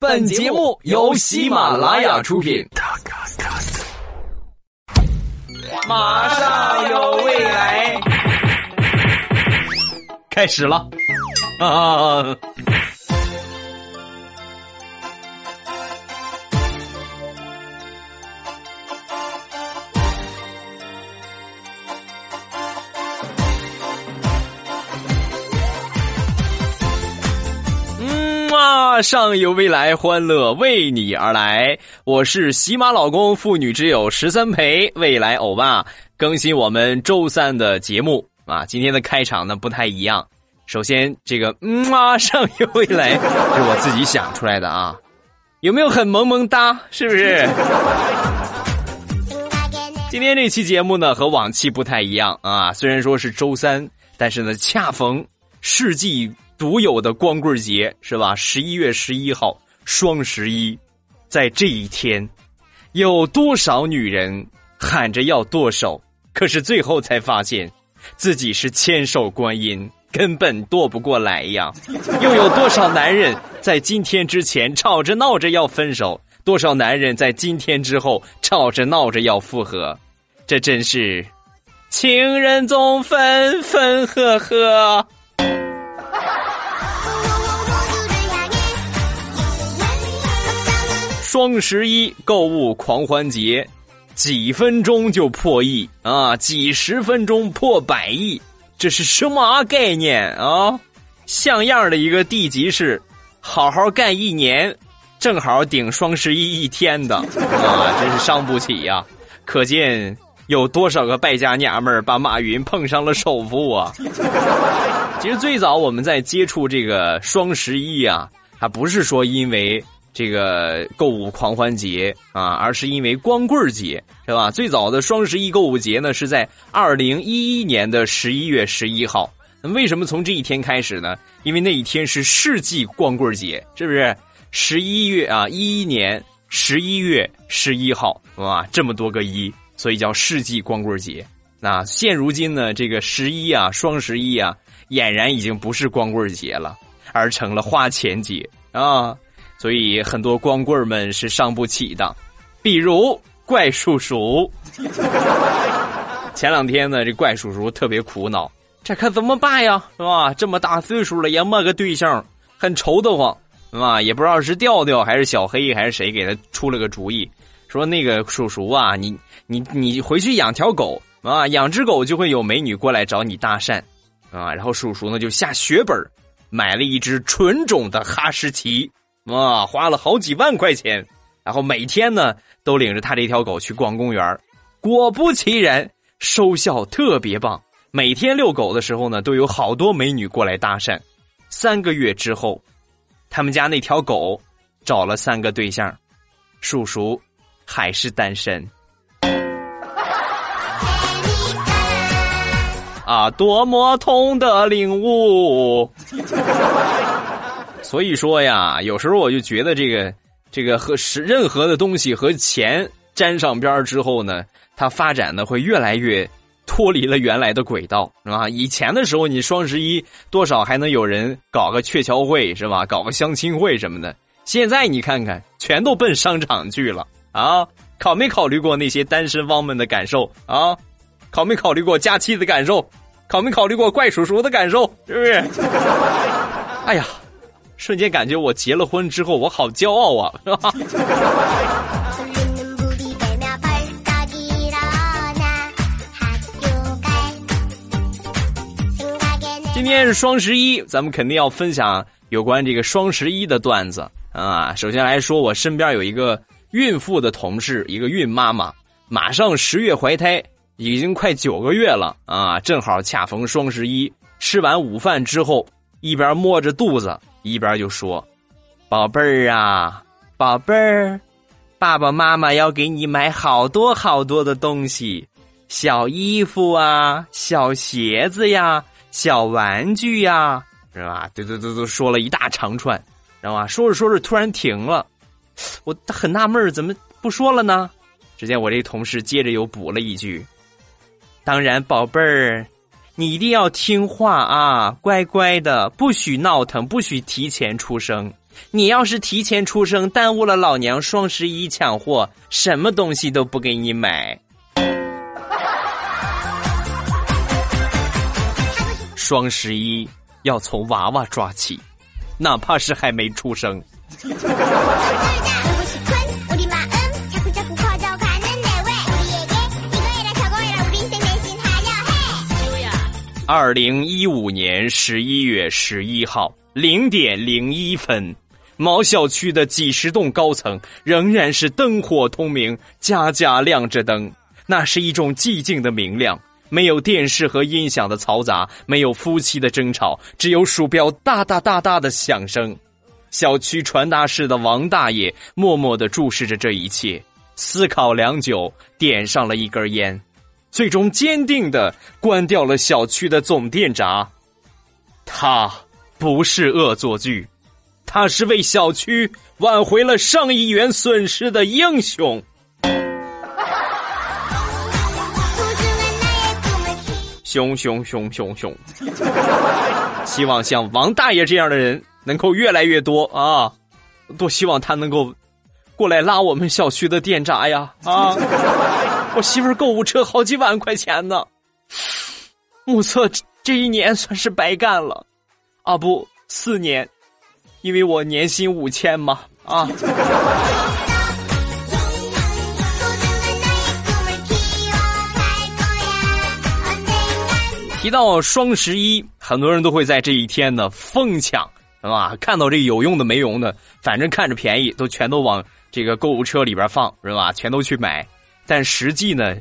本节目由喜马拉雅出品。马上有未来，开始了啊！啊，上有未来，欢乐为你而来。我是喜马老公，妇女之友十三陪，未来欧巴更新我们周三的节目啊。今天的开场呢不太一样，首先这个嗯啊，上有未来 是我自己想出来的啊，有没有很萌萌哒？是不是？今天这期节目呢和往期不太一样啊，虽然说是周三，但是呢恰逢世纪。独有的光棍节是吧？十一月十一号，双十一，在这一天，有多少女人喊着要剁手，可是最后才发现，自己是千手观音，根本剁不过来呀！又有多少男人在今天之前吵着闹着要分手，多少男人在今天之后吵着闹着要复合？这真是，情人总分分合合。双十一购物狂欢节，几分钟就破亿啊！几十分钟破百亿，这是什么概念啊？像样的一个地级市，好好干一年，正好顶双十一一天的啊！真是伤不起呀！可见有多少个败家娘们儿把马云碰上了首富啊！其实最早我们在接触这个双十一啊，还不是说因为。这个购物狂欢节啊，而是因为光棍节是吧？最早的双十一购物节呢，是在二零一一年的十一月十一号。那为什么从这一天开始呢？因为那一天是世纪光棍节，是不是？十一月啊，一一年十一月十一号，哇，这么多个一，所以叫世纪光棍节。那现如今呢，这个十一啊，双十一啊，俨然已经不是光棍节了，而成了花钱节啊。所以很多光棍们是伤不起的，比如怪叔叔。前两天呢，这怪叔叔特别苦恼，这可怎么办呀？是吧？这么大岁数了也没个对象，很愁得慌，是吧？也不知道是调调还是小黑还是谁给他出了个主意，说那个叔叔啊，你你你回去养条狗啊，养只狗就会有美女过来找你搭讪啊。然后叔叔呢就下血本，买了一只纯种的哈士奇。啊，花了好几万块钱，然后每天呢都领着他这条狗去逛公园果不其然，收效特别棒。每天遛狗的时候呢，都有好多美女过来搭讪。三个月之后，他们家那条狗找了三个对象，叔叔还是单身。啊，多么痛的领悟！所以说呀，有时候我就觉得这个这个和是任何的东西和钱沾上边之后呢，它发展的会越来越脱离了原来的轨道，是吧？以前的时候，你双十一多少还能有人搞个鹊桥会，是吧？搞个相亲会什么的。现在你看看，全都奔商场去了啊！考没考虑过那些单身汪们的感受啊？考没考虑过假期的感受？考没考虑过怪叔叔的感受？是不是？哎呀！瞬间感觉我结了婚之后，我好骄傲啊，是吧？今天是双十一，咱们肯定要分享有关这个双十一的段子啊。首先来说，我身边有一个孕妇的同事，一个孕妈妈，马上十月怀胎，已经快九个月了啊，正好恰逢双十一，吃完午饭之后，一边摸着肚子。一边就说：“宝贝儿啊，宝贝儿，爸爸妈妈要给你买好多好多的东西，小衣服啊，小鞋子呀，小玩具呀，是吧？对对对，都说了一大长串，知道吧？说着说着突然停了，我很纳闷怎么不说了呢？只见我这同事接着又补了一句：当然，宝贝儿。”你一定要听话啊，乖乖的，不许闹腾，不许提前出生。你要是提前出生，耽误了老娘双十一抢货，什么东西都不给你买。双十一要从娃娃抓起，哪怕是还没出生。二零一五年十一月十一号零点零一分，某小区的几十栋高层仍然是灯火通明，家家亮着灯。那是一种寂静的明亮，没有电视和音响的嘈杂，没有夫妻的争吵，只有鼠标哒哒哒哒的响声。小区传达室的王大爷默默的注视着这一切，思考良久，点上了一根烟。最终坚定的关掉了小区的总电闸。他不是恶作剧，他是为小区挽回了上亿元损失的英雄。熊熊熊熊熊！希望像王大爷这样的人能够越来越多啊！多希望他能够过来拉我们小区的电闸呀！啊！我媳妇儿购物车好几万块钱呢，目测这一年算是白干了，啊不，四年，因为我年薪五千嘛，啊。提到双十一，很多人都会在这一天呢疯抢，是吧？看到这有用的没用的，反正看着便宜，都全都往这个购物车里边放，是吧？全都去买。但实际呢，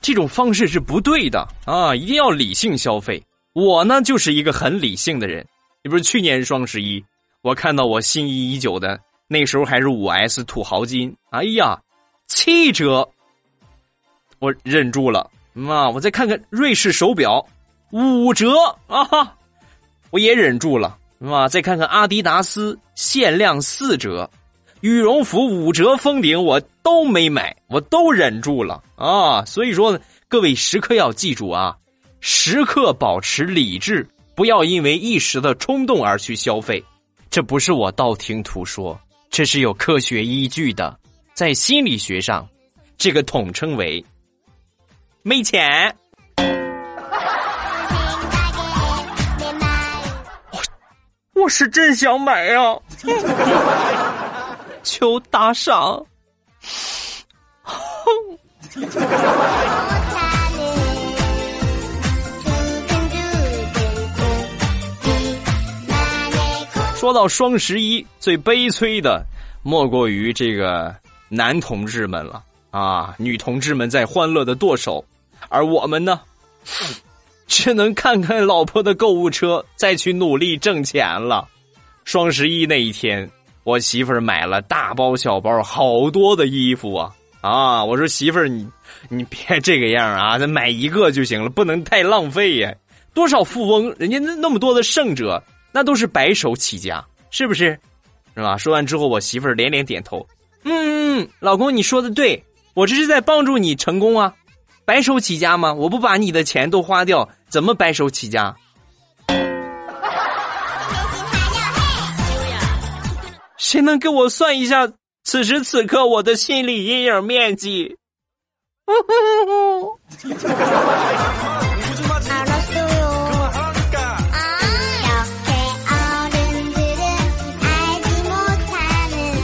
这种方式是不对的啊！一定要理性消费。我呢就是一个很理性的人。你不是去年双十一，我看到我心仪已久的那时候还是五 S 土豪金，哎呀，七折，我忍住了。啊，我再看看瑞士手表，五折啊哈，我也忍住了。啊，再看看阿迪达斯限量四折。羽绒服五折封顶，我都没买，我都忍住了啊！所以说，各位时刻要记住啊，时刻保持理智，不要因为一时的冲动而去消费。这不是我道听途说，这是有科学依据的。在心理学上，这个统称为没钱。我我是真想买呀。求打赏！说到双十一，最悲催的莫过于这个男同志们了啊！女同志们在欢乐的剁手，而我们呢，只能看看老婆的购物车，再去努力挣钱了。双十一那一天。我媳妇儿买了大包小包好多的衣服啊啊！我说媳妇儿你你别这个样啊，咱买一个就行了，不能太浪费呀。多少富翁，人家那那么多的胜者，那都是白手起家，是不是？是吧？说完之后，我媳妇儿连连点头，嗯嗯，老公你说的对，我这是在帮助你成功啊，白手起家吗？我不把你的钱都花掉，怎么白手起家？谁能给我算一下此时此刻我的心理阴影面积？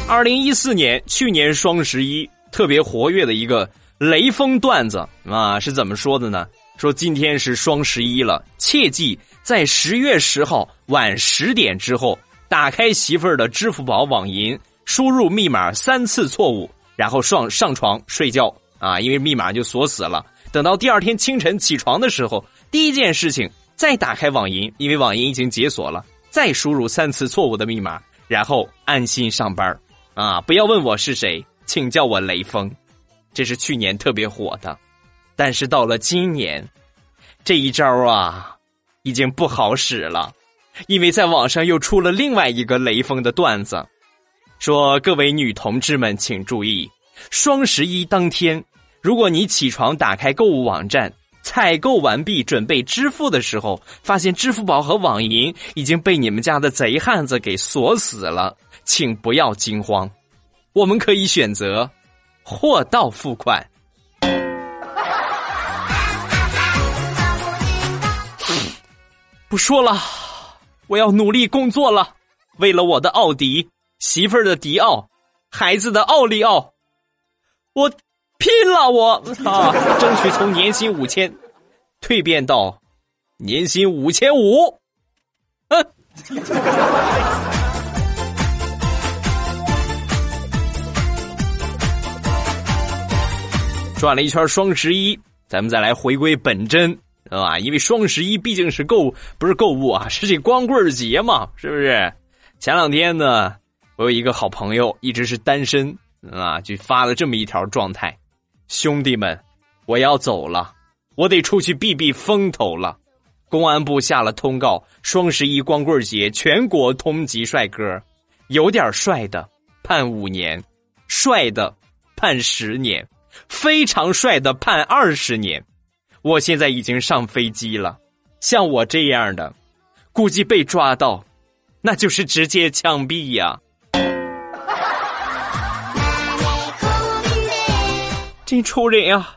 二零一四年，去年双十一特别活跃的一个雷锋段子啊，是怎么说的呢？说今天是双十一了，切记在十月十号晚十点之后。打开媳妇儿的支付宝网银，输入密码三次错误，然后上上床睡觉啊，因为密码就锁死了。等到第二天清晨起床的时候，第一件事情再打开网银，因为网银已经解锁了，再输入三次错误的密码，然后安心上班啊！不要问我是谁，请叫我雷锋。这是去年特别火的，但是到了今年，这一招啊，已经不好使了。因为在网上又出了另外一个雷锋的段子，说各位女同志们请注意，双十一当天，如果你起床打开购物网站，采购完毕准备支付的时候，发现支付宝和网银已经被你们家的贼汉子给锁死了，请不要惊慌，我们可以选择货到付款。不说了，我要努力工作了，为了我的奥迪、媳妇儿的迪奥、孩子的奥利奥，我拼了！我啊，争取从年薪五千蜕变到年薪五千五。嗯。转了一圈双十一，咱们再来回归本真，啊，因为双十一毕竟是购不是购物啊，是这光棍节嘛，是不是？前两天呢，我有一个好朋友一直是单身啊，就发了这么一条状态：兄弟们，我要走了，我得出去避避风头了。公安部下了通告，双十一光棍节全国通缉帅哥，有点帅的判五年，帅的判十年。非常帅的判二十年，我现在已经上飞机了。像我这样的，估计被抓到，那就是直接枪毙呀！真愁人呀，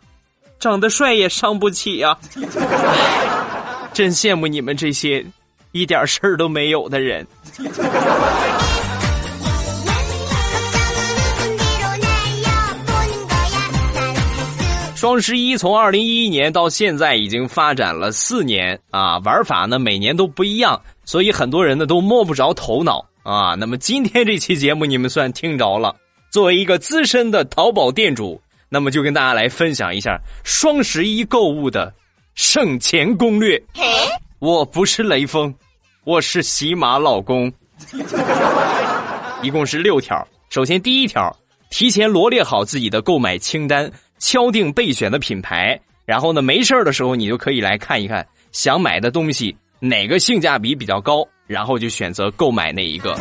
长得帅也伤不起呀！真羡慕你们这些一点事儿都没有的人。双十一从二零一一年到现在已经发展了四年啊，玩法呢每年都不一样，所以很多人呢都摸不着头脑啊。那么今天这期节目你们算听着了，作为一个资深的淘宝店主，那么就跟大家来分享一下双十一购物的省钱攻略。我不是雷锋，我是喜马老公。一共是六条，首先第一条，提前罗列好自己的购买清单。敲定备选的品牌，然后呢，没事的时候你就可以来看一看想买的东西哪个性价比比较高，然后就选择购买那一个。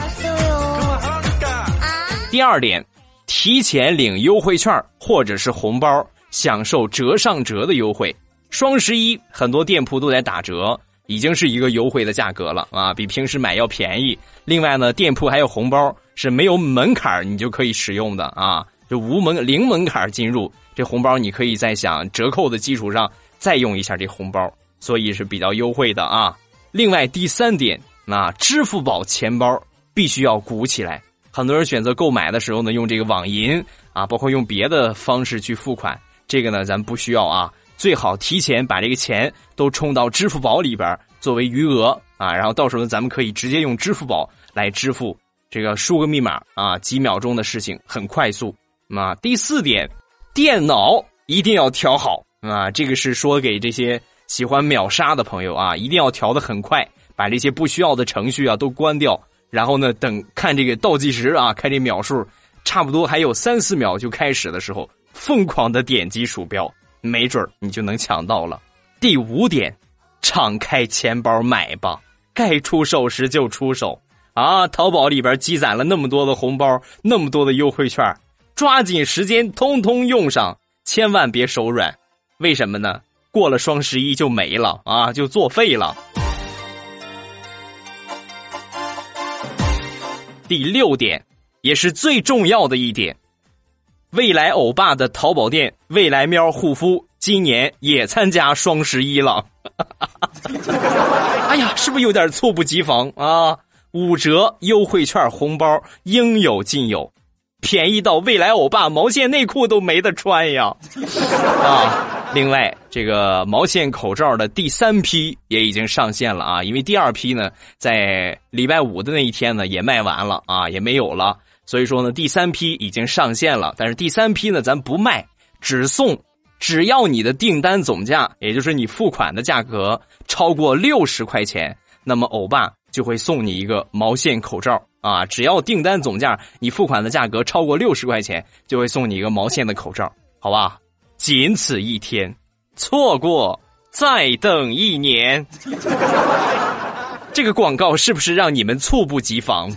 第二点，提前领优惠券或者是红包，享受折上折的优惠。双十一很多店铺都在打折，已经是一个优惠的价格了啊，比平时买要便宜。另外呢，店铺还有红包是没有门槛你就可以使用的啊，就无门零门槛进入。这红包你可以在想折扣的基础上再用一下这红包，所以是比较优惠的啊。另外第三点，那支付宝钱包必须要鼓起来。很多人选择购买的时候呢，用这个网银啊，包括用别的方式去付款，这个呢咱不需要啊。最好提前把这个钱都充到支付宝里边作为余额啊，然后到时候咱们可以直接用支付宝来支付，这个输个密码啊，几秒钟的事情很快速。那第四点。电脑一定要调好啊！这个是说给这些喜欢秒杀的朋友啊，一定要调的很快，把这些不需要的程序啊都关掉。然后呢，等看这个倒计时啊，看这秒数，差不多还有三四秒就开始的时候，疯狂的点击鼠标，没准你就能抢到了。第五点，敞开钱包买吧，该出手时就出手啊！淘宝里边积攒了那么多的红包，那么多的优惠券。抓紧时间，通通用上，千万别手软。为什么呢？过了双十一就没了啊，就作废了。第六点，也是最重要的一点，未来欧巴的淘宝店未来喵护肤今年也参加双十一了。哎呀，是不是有点猝不及防啊？五折优惠券红包应有尽有。便宜到未来欧巴毛线内裤都没得穿呀！啊，另外这个毛线口罩的第三批也已经上线了啊，因为第二批呢在礼拜五的那一天呢也卖完了啊，也没有了，所以说呢第三批已经上线了，但是第三批呢咱不卖，只送，只要你的订单总价，也就是你付款的价格超过六十块钱，那么欧巴就会送你一个毛线口罩。啊！只要订单总价你付款的价格超过六十块钱，就会送你一个毛线的口罩，好吧？仅此一天，错过再等一年。这个广告是不是让你们猝不及防？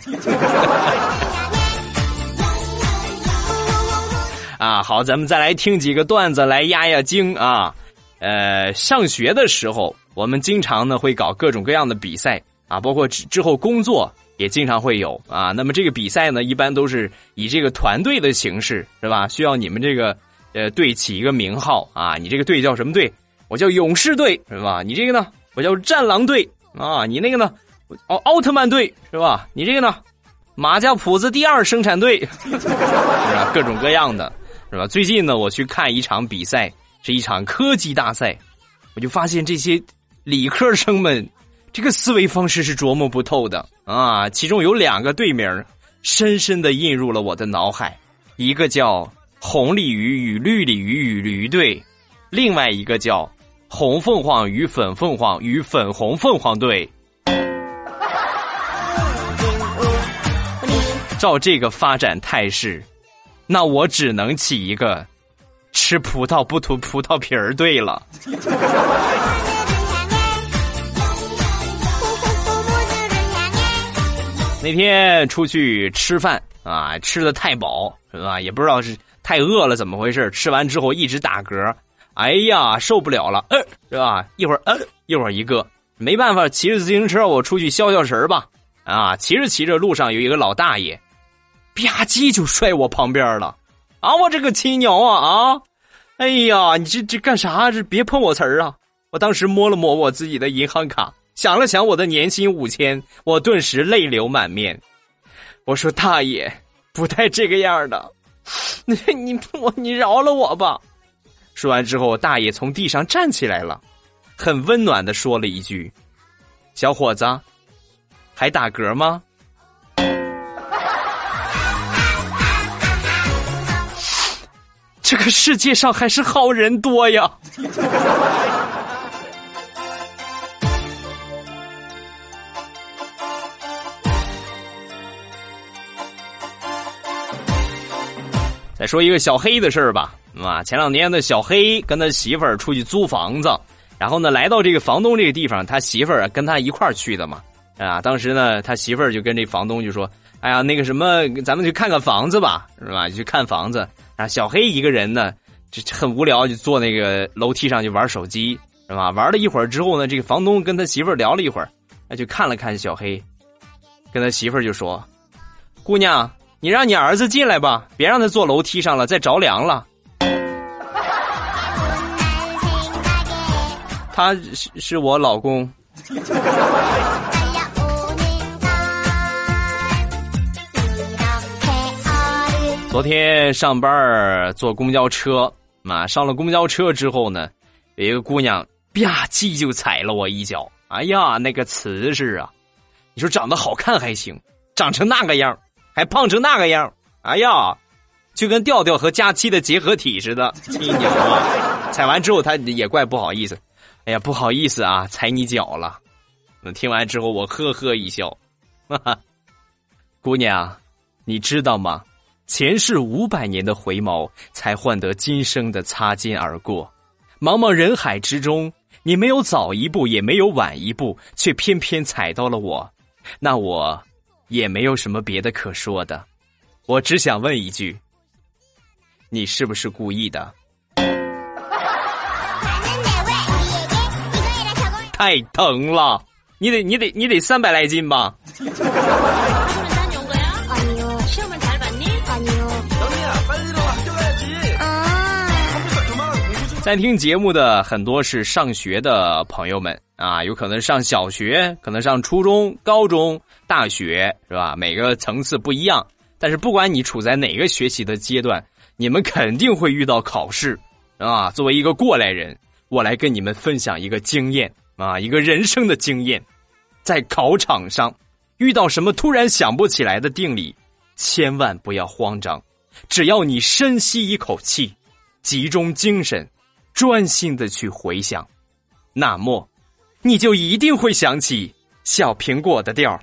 啊，好，咱们再来听几个段子来压压惊啊。呃，上学的时候，我们经常呢会搞各种各样的比赛啊，包括之之后工作。也经常会有啊。那么这个比赛呢，一般都是以这个团队的形式，是吧？需要你们这个呃队起一个名号啊。你这个队叫什么队？我叫勇士队，是吧？你这个呢？我叫战狼队啊。你那个呢？哦，奥特曼队，是吧？你这个呢？马家铺子第二生产队，是吧？各种各样的，是吧？最近呢，我去看一场比赛，是一场科技大赛，我就发现这些理科生们这个思维方式是琢磨不透的啊。其中有两个队名深深的印入了我的脑海，一个叫红鲤鱼与绿鲤鱼与驴队，另外一个叫红凤凰与粉凤凰与粉红凤凰队。照这个发展态势，那我只能起一个“吃葡萄不吐葡萄皮儿”队了。那天出去吃饭啊，吃的太饱是吧？也不知道是太饿了怎么回事，吃完之后一直打嗝，哎呀受不了了，呃，是吧？一会儿，一会儿一个，没办法，骑着自行车我出去消消食吧。啊，骑着骑着，路上有一个老大爷。吧唧就摔我旁边了，啊！我这个亲娘啊啊！哎呀，你这这干啥？这别碰我词儿啊！我当时摸了摸我自己的银行卡，想了想我的年薪五千，我顿时泪流满面。我说大爷，不带这个样的，你你我你饶了我吧！说完之后，大爷从地上站起来了，很温暖的说了一句：“小伙子，还打嗝吗？” 这个世界上还是好人多呀！说一个小黑的事儿吧，啊，前两天的小黑跟他媳妇儿出去租房子，然后呢，来到这个房东这个地方，他媳妇儿跟他一块儿去的嘛，啊，当时呢，他媳妇儿就跟这房东就说：“哎呀，那个什么，咱们去看看房子吧，是吧？去看房子。”啊，小黑一个人呢，就很无聊，就坐那个楼梯上就玩手机，是吧？玩了一会儿之后呢，这个房东跟他媳妇儿聊了一会儿，那就看了看小黑，跟他媳妇儿就说：“姑娘，你让你儿子进来吧，别让他坐楼梯上了，再着凉了。”他是是我老公。昨天上班坐公交车，嘛上了公交车之后呢，有一个姑娘吧唧就踩了我一脚。哎呀，那个瓷实啊！你说长得好看还行，长成那个样还胖成那个样哎呀，就跟调调和佳期的结合体似的，亲娘啊！踩完之后他也怪不好意思，哎呀，不好意思啊，踩你脚了。那听完之后我呵呵一笑，哈哈，姑娘，你知道吗？前世五百年的回眸，才换得今生的擦肩而过。茫茫人海之中，你没有早一步，也没有晚一步，却偏偏踩到了我。那我，也没有什么别的可说的。我只想问一句：你是不是故意的？太疼了！你得，你得，你得三百来斤吧？在听节目的很多是上学的朋友们啊，有可能上小学，可能上初中、高中、大学，是吧？每个层次不一样，但是不管你处在哪个学习的阶段，你们肯定会遇到考试啊。作为一个过来人，我来跟你们分享一个经验啊，一个人生的经验，在考场上遇到什么突然想不起来的定理，千万不要慌张，只要你深吸一口气，集中精神。专心的去回想，那么，你就一定会想起小苹果的调儿。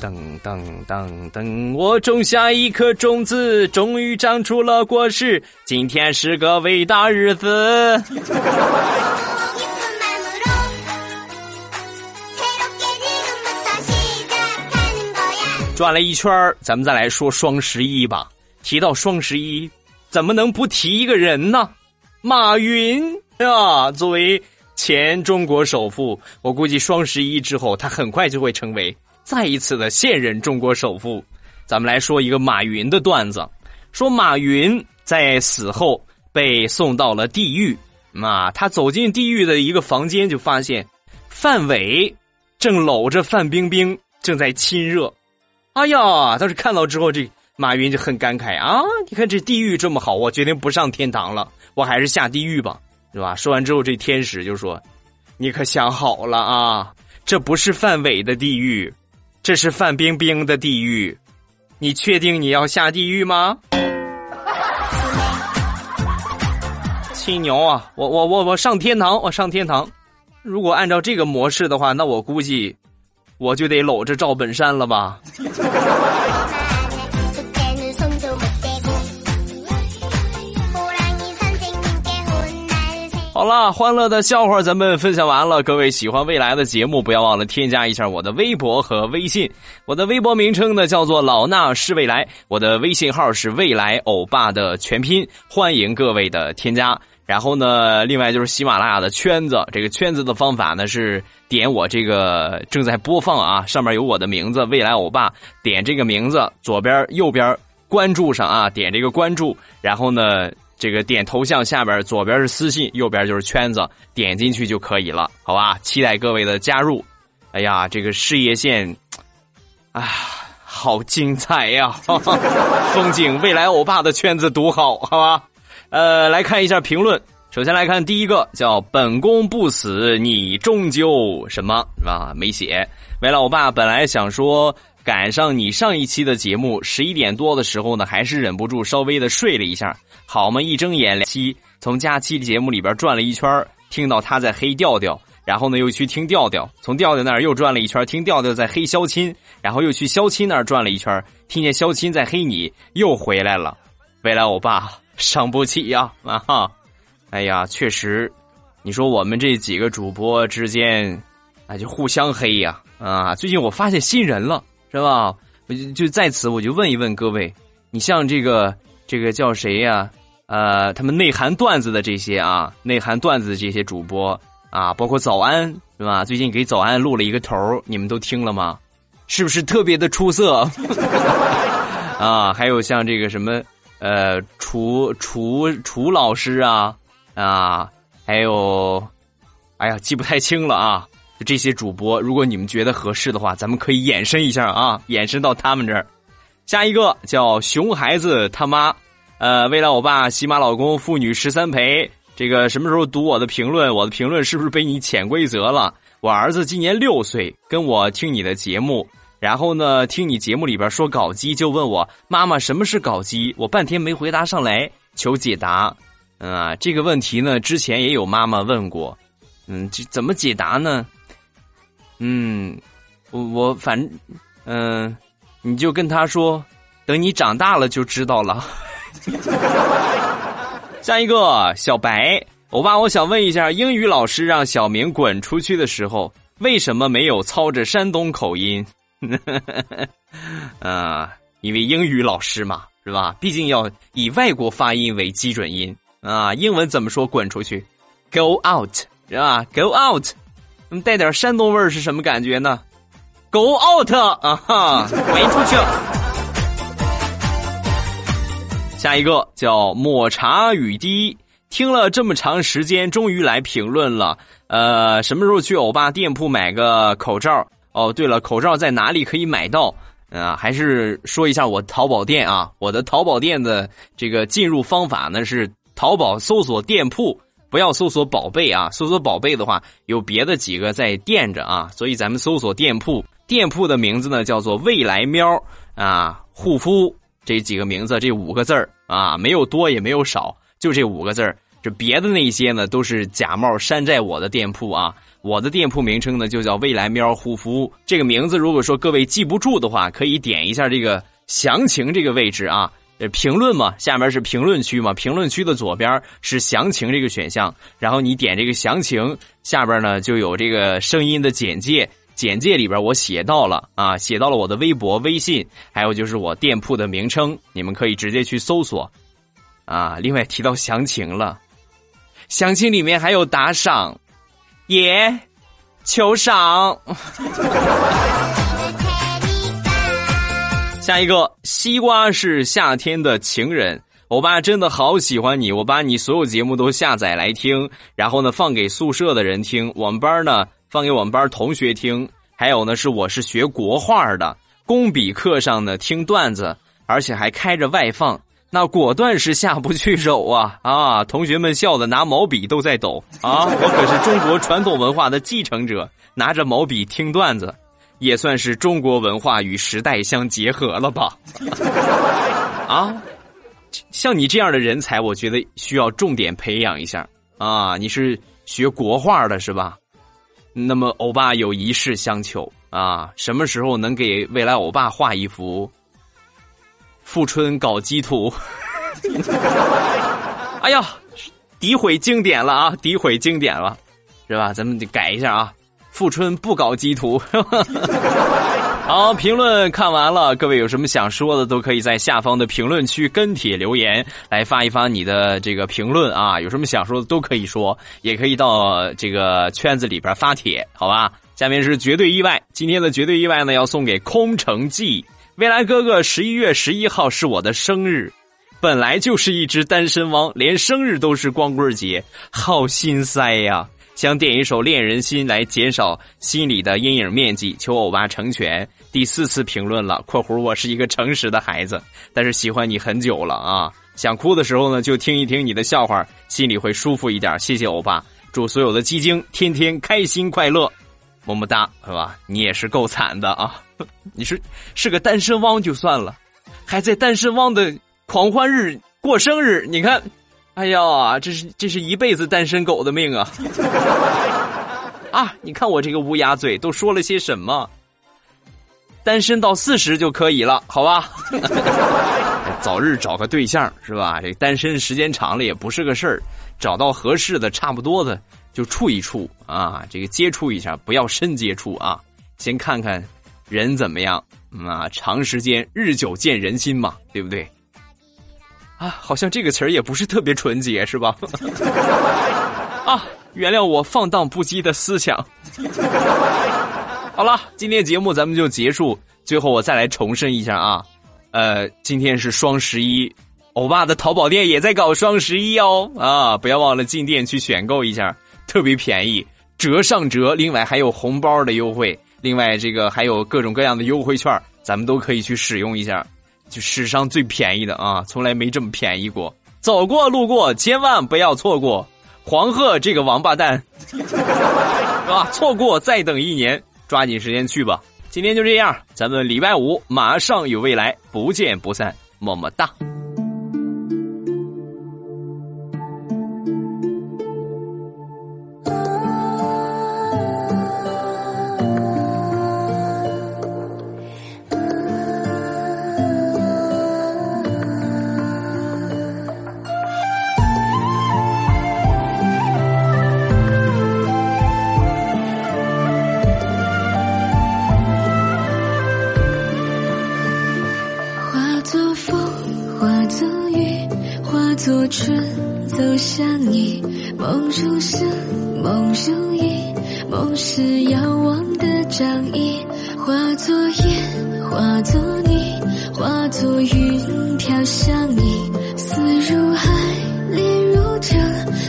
噔噔噔噔，我种下一颗种子，终于长出了果实。今天是个伟大日子。转了一圈咱们再来说双十一吧。提到双十一，怎么能不提一个人呢？马云啊，作为前中国首富，我估计双十一之后，他很快就会成为再一次的现任中国首富。咱们来说一个马云的段子，说马云在死后被送到了地狱，啊，他走进地狱的一个房间，就发现范伟正搂着范冰冰正在亲热。哎呀，当时看到之后，这马云就很感慨啊！你看这地狱这么好，我决定不上天堂了，我还是下地狱吧，是吧？说完之后，这天使就说：“你可想好了啊，这不是范伟的地狱，这是范冰冰的地狱，你确定你要下地狱吗？”青牛啊！我我我我上天堂，我上天堂。如果按照这个模式的话，那我估计。我就得搂着赵本山了吧？好了，欢乐的笑话咱们分享完了。各位喜欢未来的节目，不要忘了添加一下我的微博和微信。我的微博名称呢叫做老衲是未来，我的微信号是未来欧巴的全拼，欢迎各位的添加。然后呢，另外就是喜马拉雅的圈子，这个圈子的方法呢是点我这个正在播放啊，上面有我的名字未来欧巴，点这个名字，左边右边关注上啊，点这个关注，然后呢这个点头像下边左边是私信，右边就是圈子，点进去就可以了，好吧？期待各位的加入。哎呀，这个事业线，啊，好精彩呀！风景未来欧巴的圈子独好，好吧？呃，来看一下评论。首先来看第一个，叫“本宫不死，你终究什么啊？”没写。未来我爸本来想说，赶上你上一期的节目，十一点多的时候呢，还是忍不住稍微的睡了一下。好嘛，一睁眼，七从假期的节目里边转了一圈，听到他在黑调调，然后呢又去听调调，从调调那儿又转了一圈，听调调在黑肖钦，然后又去肖钦那儿转了一圈，听见肖钦在黑你，又回来了。未来我爸。伤不起呀啊哈！哎呀，确实，你说我们这几个主播之间，啊，就互相黑呀啊！最近我发现新人了，是吧？我就就在此，我就问一问各位，你像这个这个叫谁呀？呃，他们内涵段子的这些啊，内涵段子的这些主播啊，包括早安是吧？最近给早安录了一个头你们都听了吗？是不是特别的出色？啊，还有像这个什么。呃，楚楚楚老师啊啊，还有，哎呀，记不太清了啊。这些主播，如果你们觉得合适的话，咱们可以延伸一下啊，延伸到他们这儿。下一个叫熊孩子他妈，呃，未来我爸喜马老公妇女十三陪，这个什么时候读我的评论？我的评论是不是被你潜规则了？我儿子今年六岁，跟我听你的节目。然后呢，听你节目里边说搞基，就问我妈妈什么是搞基，我半天没回答上来，求解答。啊，这个问题呢，之前也有妈妈问过，嗯，这怎么解答呢？嗯，我我反正，嗯，你就跟他说，等你长大了就知道了。下一个小白，欧巴，我想问一下，英语老师让小明滚出去的时候，为什么没有操着山东口音？啊，因为英语老师嘛，是吧？毕竟要以外国发音为基准音啊。英文怎么说？滚出去，go out，是吧？go out，带点山东味儿是什么感觉呢？go out 啊哈，滚出去。下一个叫抹茶雨滴，听了这么长时间，终于来评论了。呃，什么时候去欧巴店铺买个口罩？哦，对了，口罩在哪里可以买到？啊，还是说一下我淘宝店啊，我的淘宝店的这个进入方法呢是淘宝搜索店铺，不要搜索宝贝啊，搜索宝贝的话有别的几个在垫着啊，所以咱们搜索店铺，店铺的名字呢叫做未来喵啊护肤这几个名字，这五个字儿啊，没有多也没有少，就这五个字儿，这别的那些呢都是假冒山寨我的店铺啊。我的店铺名称呢就叫未来喵护肤，这个名字如果说各位记不住的话，可以点一下这个详情这个位置啊，评论嘛，下面是评论区嘛，评论区的左边是详情这个选项，然后你点这个详情，下边呢就有这个声音的简介，简介里边我写到了啊，写到了我的微博、微信，还有就是我店铺的名称，你们可以直接去搜索啊。另外提到详情了，详情里面还有打赏。耶，求赏。下一个，西瓜是夏天的情人。我爸真的好喜欢你，我把你所有节目都下载来听，然后呢放给宿舍的人听，我们班呢放给我们班同学听，还有呢是我是学国画的，工笔课上呢听段子，而且还开着外放，那果断是下不去手啊 啊！同学们笑的拿毛笔都在抖啊！我可是中国传统文化的继承者，拿着毛笔听段子，也算是中国文化与时代相结合了吧？啊！像你这样的人才，我觉得需要重点培养一下啊！你是学国画的是吧？那么欧巴有一事相求啊，什么时候能给未来欧巴画一幅《富春搞基图》？哎呀，诋毁经典了啊！诋毁经典了，是吧？咱们得改一下啊，《富春不搞基图》。好，评论看完了，各位有什么想说的，都可以在下方的评论区跟帖留言，来发一发你的这个评论啊。有什么想说的都可以说，也可以到这个圈子里边发帖，好吧？下面是绝对意外，今天的绝对意外呢，要送给空城计。未来哥哥，十一月十一号是我的生日，本来就是一只单身汪，连生日都是光棍节，好心塞呀。想点一首《恋人心》来减少心里的阴影面积，求欧巴成全。第四次评论了（括弧我是一个诚实的孩子，但是喜欢你很久了啊）。想哭的时候呢，就听一听你的笑话，心里会舒服一点。谢谢欧巴，祝所有的鸡精天天开心快乐，么么哒，是吧？你也是够惨的啊！你是是个单身汪就算了，还在单身汪的狂欢日过生日，你看。哎呀，这是这是一辈子单身狗的命啊！啊，你看我这个乌鸦嘴都说了些什么？单身到四十就可以了，好吧？早日找个对象是吧？这单身时间长了也不是个事儿，找到合适的、差不多的就处一处啊，这个接触一下，不要深接触啊，先看看人怎么样啊，长时间日久见人心嘛，对不对？啊，好像这个词儿也不是特别纯洁，是吧？啊，原谅我放荡不羁的思想。好了，今天节目咱们就结束。最后我再来重申一下啊，呃，今天是双十一，欧巴的淘宝店也在搞双十一哦啊，不要忘了进店去选购一下，特别便宜，折上折，另外还有红包的优惠，另外这个还有各种各样的优惠券，咱们都可以去使用一下。就史上最便宜的啊，从来没这么便宜过。走过路过，千万不要错过黄鹤这个王八蛋，是吧？错过再等一年，抓紧时间去吧。今天就这样，咱们礼拜五马上有未来，不见不散，么么哒。做春走向你，梦如诗，梦如影，梦是遥望的掌印。化作烟，化作泥，化作云飘向你。思如海，恋如城，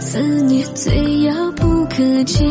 思念最遥不可及。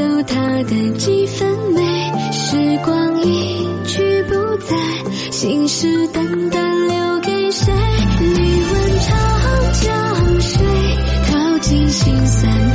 留它的几分美，时光一去不再，信誓旦旦留给谁？你问长江水，淘尽心酸。